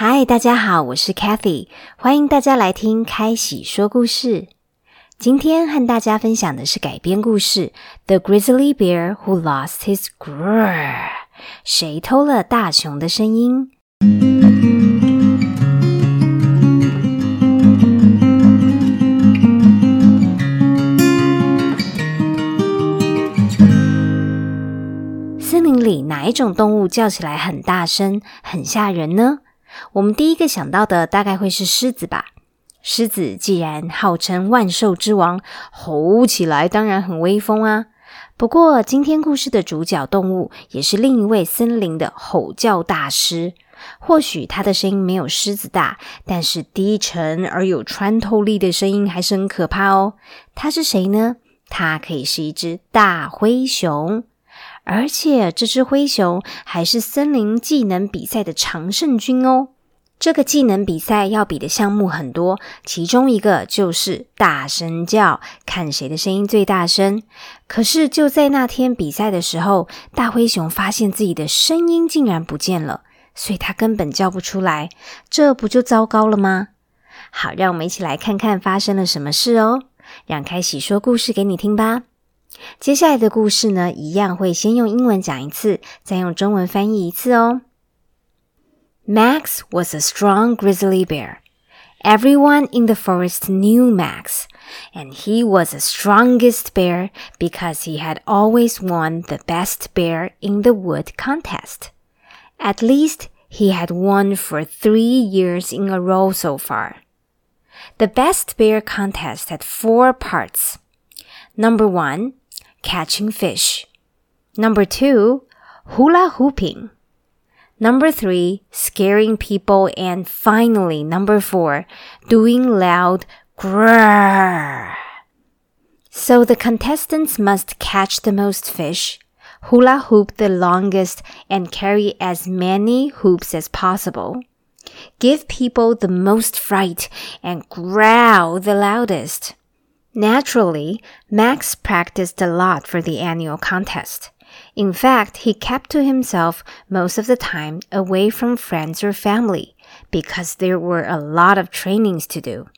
嗨，大家好，我是 Kathy，欢迎大家来听开喜说故事。今天和大家分享的是改编故事《The Grizzly Bear Who Lost His Grrr》，谁偷了大熊的声音？森林里哪一种动物叫起来很大声、很吓人呢？我们第一个想到的大概会是狮子吧。狮子既然号称万兽之王，吼起来当然很威风啊。不过，今天故事的主角动物也是另一位森林的吼叫大师。或许它的声音没有狮子大，但是低沉而有穿透力的声音还是很可怕哦。它是谁呢？它可以是一只大灰熊。而且这只灰熊还是森林技能比赛的常胜军哦。这个技能比赛要比的项目很多，其中一个就是大声叫，看谁的声音最大声。可是就在那天比赛的时候，大灰熊发现自己的声音竟然不见了，所以它根本叫不出来。这不就糟糕了吗？好，让我们一起来看看发生了什么事哦。让开喜说故事给你听吧。接下来的故事呢，一样会先用英文讲一次，再用中文翻译一次哦。Max was a strong grizzly bear. Everyone in the forest knew Max, and he was the strongest bear because he had always won the best bear in the wood contest. At least he had won for three years in a row so far. The best bear contest had four parts. Number one, catching fish. Number two, hula hooping. Number three, scaring people. And finally, number four, doing loud grrr. So the contestants must catch the most fish, hula hoop the longest, and carry as many hoops as possible. Give people the most fright and growl the loudest. Naturally, Max practiced a lot for the annual contest. In fact, he kept to himself most of the time away from friends or family because there were a lot of trainings to do.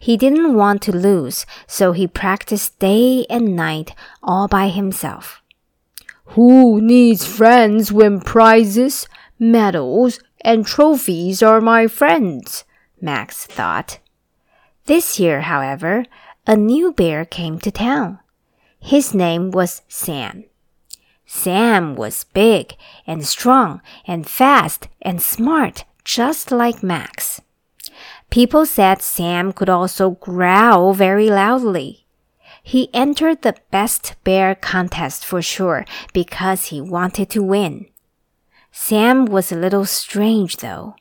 He didn't want to lose, so he practiced day and night all by himself. Who needs friends when prizes, medals, and trophies are my friends? Max thought. This year, however, a new bear came to town. His name was Sam. Sam was big and strong and fast and smart, just like Max. People said Sam could also growl very loudly. He entered the best bear contest for sure because he wanted to win. Sam was a little strange though.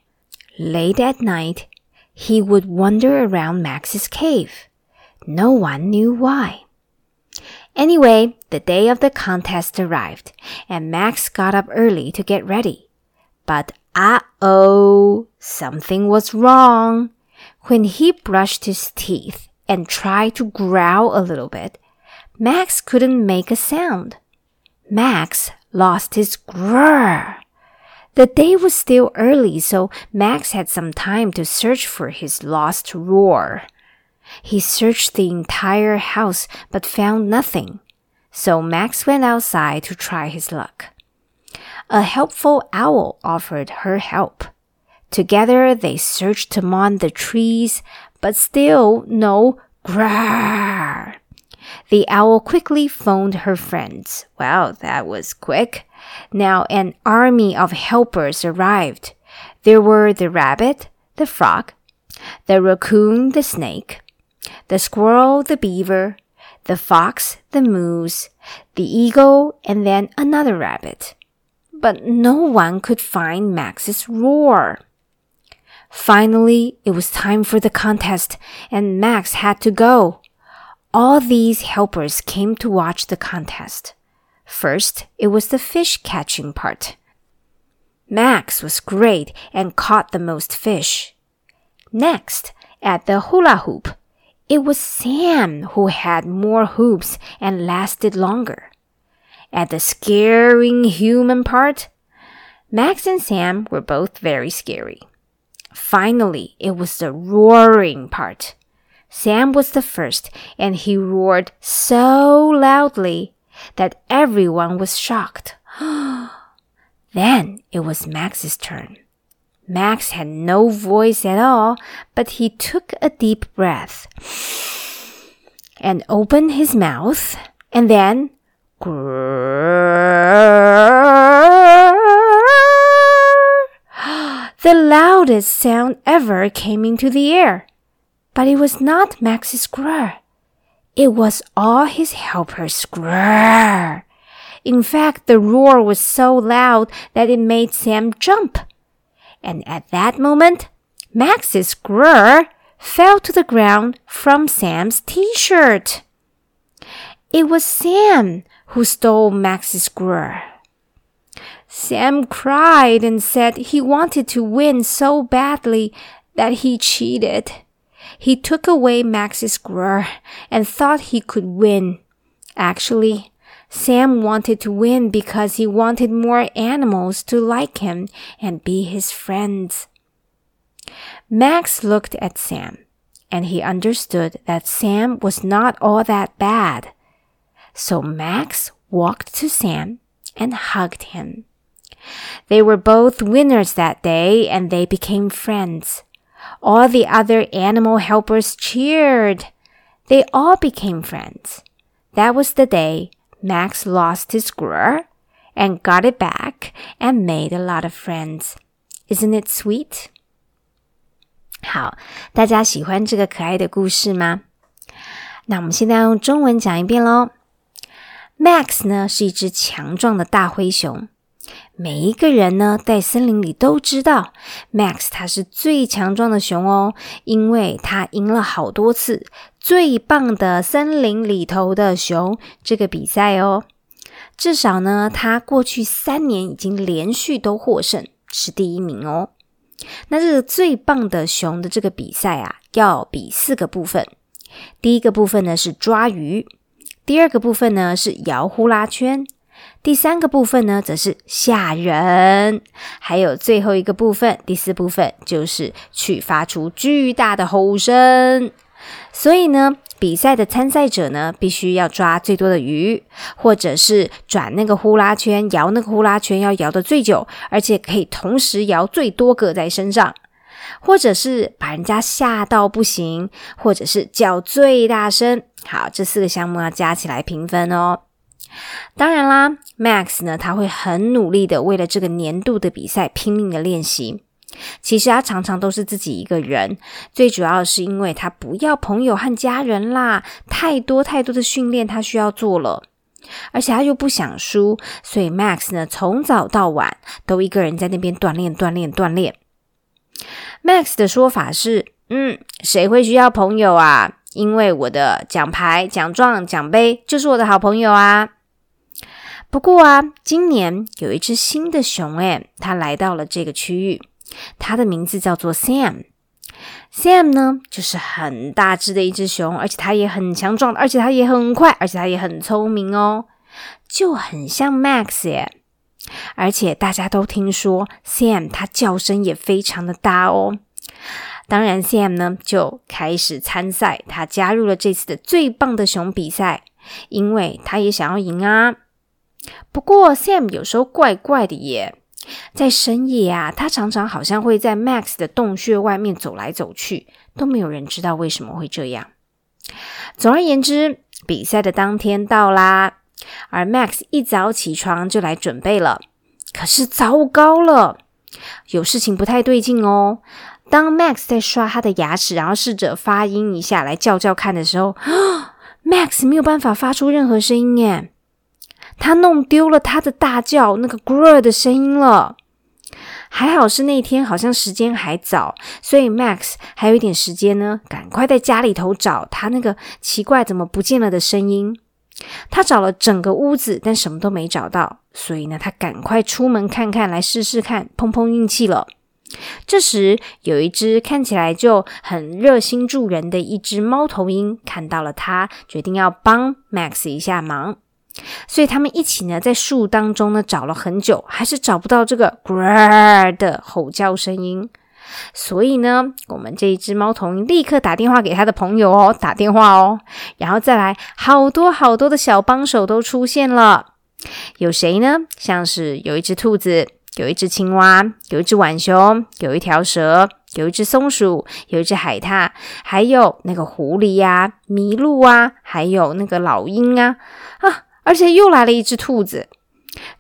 Late at night, he would wander around Max's cave. No one knew why. Anyway, the day of the contest arrived, and Max got up early to get ready. But uh oh, something was wrong. When he brushed his teeth and tried to growl a little bit, Max couldn't make a sound. Max lost his grrr. The day was still early, so Max had some time to search for his lost roar. He searched the entire house but found nothing. So Max went outside to try his luck. A helpful owl offered her help. Together they searched among the trees, but still no grrr. The owl quickly phoned her friends. Wow, that was quick. Now an army of helpers arrived. There were the rabbit, the frog, the raccoon, the snake, the squirrel, the beaver, the fox, the moose, the eagle, and then another rabbit. But no one could find Max's roar. Finally, it was time for the contest, and Max had to go. All these helpers came to watch the contest. First, it was the fish catching part. Max was great and caught the most fish. Next, at the hula hoop, it was Sam who had more hoops and lasted longer. At the scaring human part, Max and Sam were both very scary. Finally, it was the roaring part. Sam was the first, and he roared so loudly that everyone was shocked. then it was Max's turn. Max had no voice at all, but he took a deep breath and opened his mouth, and then the loudest sound ever came into the air. But it was not Max's grr. It was all his helpers' grr. In fact, the roar was so loud that it made Sam jump. And at that moment, Max's grr fell to the ground from Sam's t-shirt. It was Sam who stole Max's grr. Sam cried and said he wanted to win so badly that he cheated. He took away Max's grr and thought he could win. Actually, Sam wanted to win because he wanted more animals to like him and be his friends. Max looked at Sam and he understood that Sam was not all that bad. So Max walked to Sam and hugged him. They were both winners that day and they became friends. All the other animal helpers cheered. They all became friends. That was the day Max lost his grr and got it back and made a lot of friends. Isn't it sweet? 好，大家喜欢这个可爱的故事吗？那我们现在用中文讲一遍喽。Max 呢是一只强壮的大灰熊， 每一个人呢在森林里都知道，Max 他是最强壮的熊哦，因为他赢了好多次最棒的森林里头的熊这个比赛哦。至少呢，他过去三年已经连续都获胜，是第一名哦。那这个最棒的熊的这个比赛啊，要比四个部分。第一个部分呢是抓鱼，第二个部分呢是摇呼啦圈。第三个部分呢，则是吓人；还有最后一个部分，第四部分就是去发出巨大的吼声。所以呢，比赛的参赛者呢，必须要抓最多的鱼，或者是转那个呼啦圈，摇那个呼啦圈要摇的最久，而且可以同时摇最多个在身上，或者是把人家吓到不行，或者是叫最大声。好，这四个项目要加起来评分哦。当然啦，Max 呢，他会很努力的为了这个年度的比赛拼命的练习。其实他常常都是自己一个人，最主要的是因为他不要朋友和家人啦，太多太多的训练他需要做了，而且他又不想输，所以 Max 呢从早到晚都一个人在那边锻炼锻炼锻炼。Max 的说法是：嗯，谁会需要朋友啊？因为我的奖牌、奖状、奖杯就是我的好朋友啊。不过啊，今年有一只新的熊，诶，它来到了这个区域。它的名字叫做 Sam。Sam 呢，就是很大只的一只熊，而且它也很强壮，而且它也很快，而且它也很聪明哦，就很像 Max 耶。而且大家都听说 Sam 它叫声也非常的大哦。当然，Sam 呢就开始参赛，他加入了这次的最棒的熊比赛，因为他也想要赢啊。不过，Sam 有时候怪怪的耶，在深夜啊，他常常好像会在 Max 的洞穴外面走来走去，都没有人知道为什么会这样。总而言之，比赛的当天到啦，而 Max 一早起床就来准备了。可是糟糕了，有事情不太对劲哦。当 Max 在刷他的牙齿，然后试着发音一下来叫叫看的时候，Max 没有办法发出任何声音耶。他弄丢了他的大叫那个 grr 的声音了。还好是那天好像时间还早，所以 Max 还有一点时间呢，赶快在家里头找他那个奇怪怎么不见了的声音。他找了整个屋子，但什么都没找到，所以呢，他赶快出门看看，来试试看，碰碰运气了。这时，有一只看起来就很热心助人的一只猫头鹰看到了他，决定要帮 Max 一下忙。所以他们一起呢，在树当中呢找了很久，还是找不到这个 “grr” 的吼叫声音。所以呢，我们这一只猫头鹰立刻打电话给他的朋友哦，打电话哦，然后再来，好多好多的小帮手都出现了。有谁呢？像是有一只兔子，有一只青蛙，有一只浣熊，有一条蛇，有一只松鼠，有一只海獭，还有那个狐狸呀、麋鹿啊，还有那个老鹰啊啊！而且又来了一只兔子。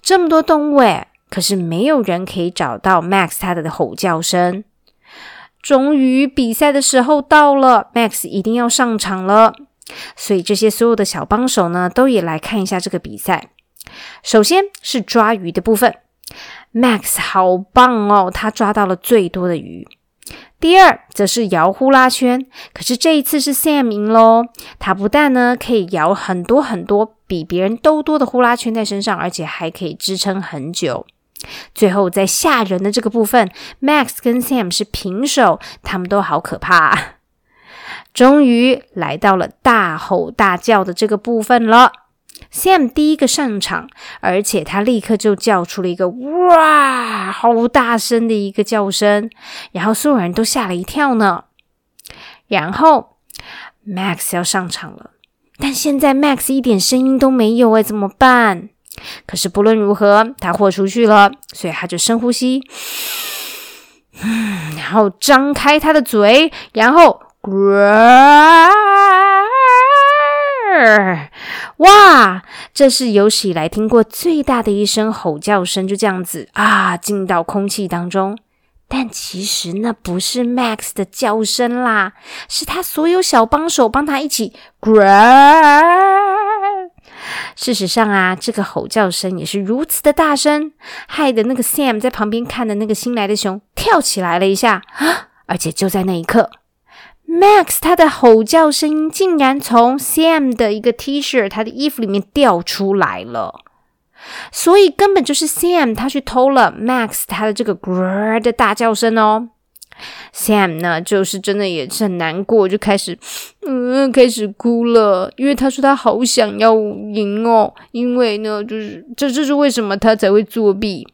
这么多动物诶，可是没有人可以找到 Max 他的吼叫声。终于比赛的时候到了，Max 一定要上场了。所以这些所有的小帮手呢，都也来看一下这个比赛。首先是抓鱼的部分，Max 好棒哦，他抓到了最多的鱼。第二则是摇呼啦圈，可是这一次是 Sam 赢喽。他不但呢可以摇很多很多比别人都多的呼啦圈在身上，而且还可以支撑很久。最后在吓人的这个部分，Max 跟 Sam 是平手，他们都好可怕。终于来到了大吼大叫的这个部分了。Sam 第一个上场，而且他立刻就叫出了一个“哇”，好大声的一个叫声，然后所有人都吓了一跳呢。然后 Max 要上场了，但现在 Max 一点声音都没有，哎，怎么办？可是不论如何，他豁出去了，所以他就深呼吸，嗯，然后张开他的嘴，然后。哇！哇这是有史以来听过最大的一声吼叫声，就这样子啊，进到空气当中。但其实那不是 Max 的叫声啦，是他所有小帮手帮他一起 g r a。事实上啊，这个吼叫声也是如此的大声，害得那个 Sam 在旁边看的那个新来的熊跳起来了一下，而且就在那一刻。Max 他的吼叫声音竟然从 Sam 的一个 T 恤、他的衣服里面掉出来了，所以根本就是 Sam 他去偷了 Max 他的这个 gr 的大叫声哦。Sam 呢，就是真的也是很难过，就开始嗯开始哭了，因为他说他好想要赢哦，因为呢，就是这这是为什么他才会作弊。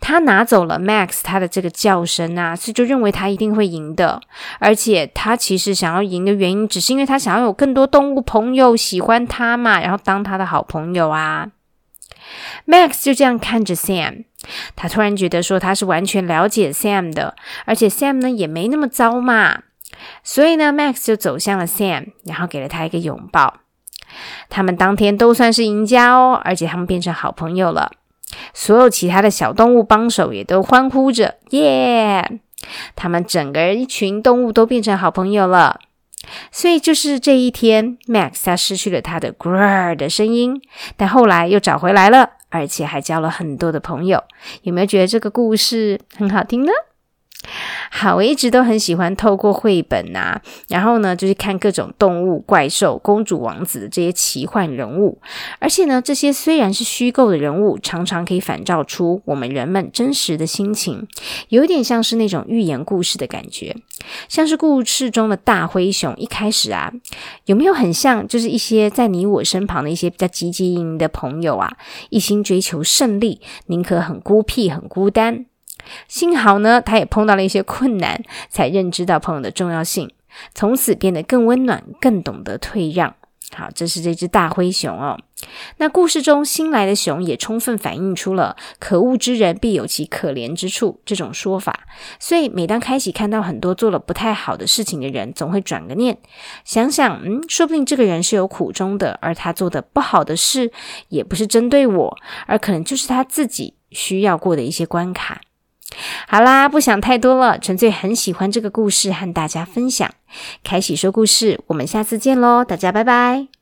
他拿走了 Max 他的这个叫声啊，所以就认为他一定会赢的，而且他其实想要赢的原因，只是因为他想要有更多动物朋友喜欢他嘛，然后当他的好朋友啊。Max 就这样看着 Sam，他突然觉得说他是完全了解 Sam 的，而且 Sam 呢也没那么糟嘛，所以呢，Max 就走向了 Sam，然后给了他一个拥抱。他们当天都算是赢家哦，而且他们变成好朋友了。所有其他的小动物帮手也都欢呼着，耶！他们整个人一群动物都变成好朋友了。所以就是这一天，Max 他失去了他的 grr 的声音，但后来又找回来了，而且还交了很多的朋友。有没有觉得这个故事很好听呢？好，我一直都很喜欢透过绘本啊，然后呢，就是看各种动物、怪兽、公主、王子的这些奇幻人物。而且呢，这些虽然是虚构的人物，常常可以反照出我们人们真实的心情，有点像是那种寓言故事的感觉。像是故事中的大灰熊，一开始啊，有没有很像，就是一些在你我身旁的一些比较积极营的朋友啊，一心追求胜利，宁可很孤僻、很孤单。幸好呢，他也碰到了一些困难，才认知到朋友的重要性，从此变得更温暖，更懂得退让。好，这是这只大灰熊哦。那故事中新来的熊也充分反映出了“可恶之人必有其可怜之处”这种说法。所以，每当开启看到很多做了不太好的事情的人，总会转个念，想想，嗯，说不定这个人是有苦衷的，而他做的不好的事，也不是针对我，而可能就是他自己需要过的一些关卡。好啦，不想太多了，纯粹很喜欢这个故事，和大家分享。开始说故事，我们下次见喽，大家拜拜。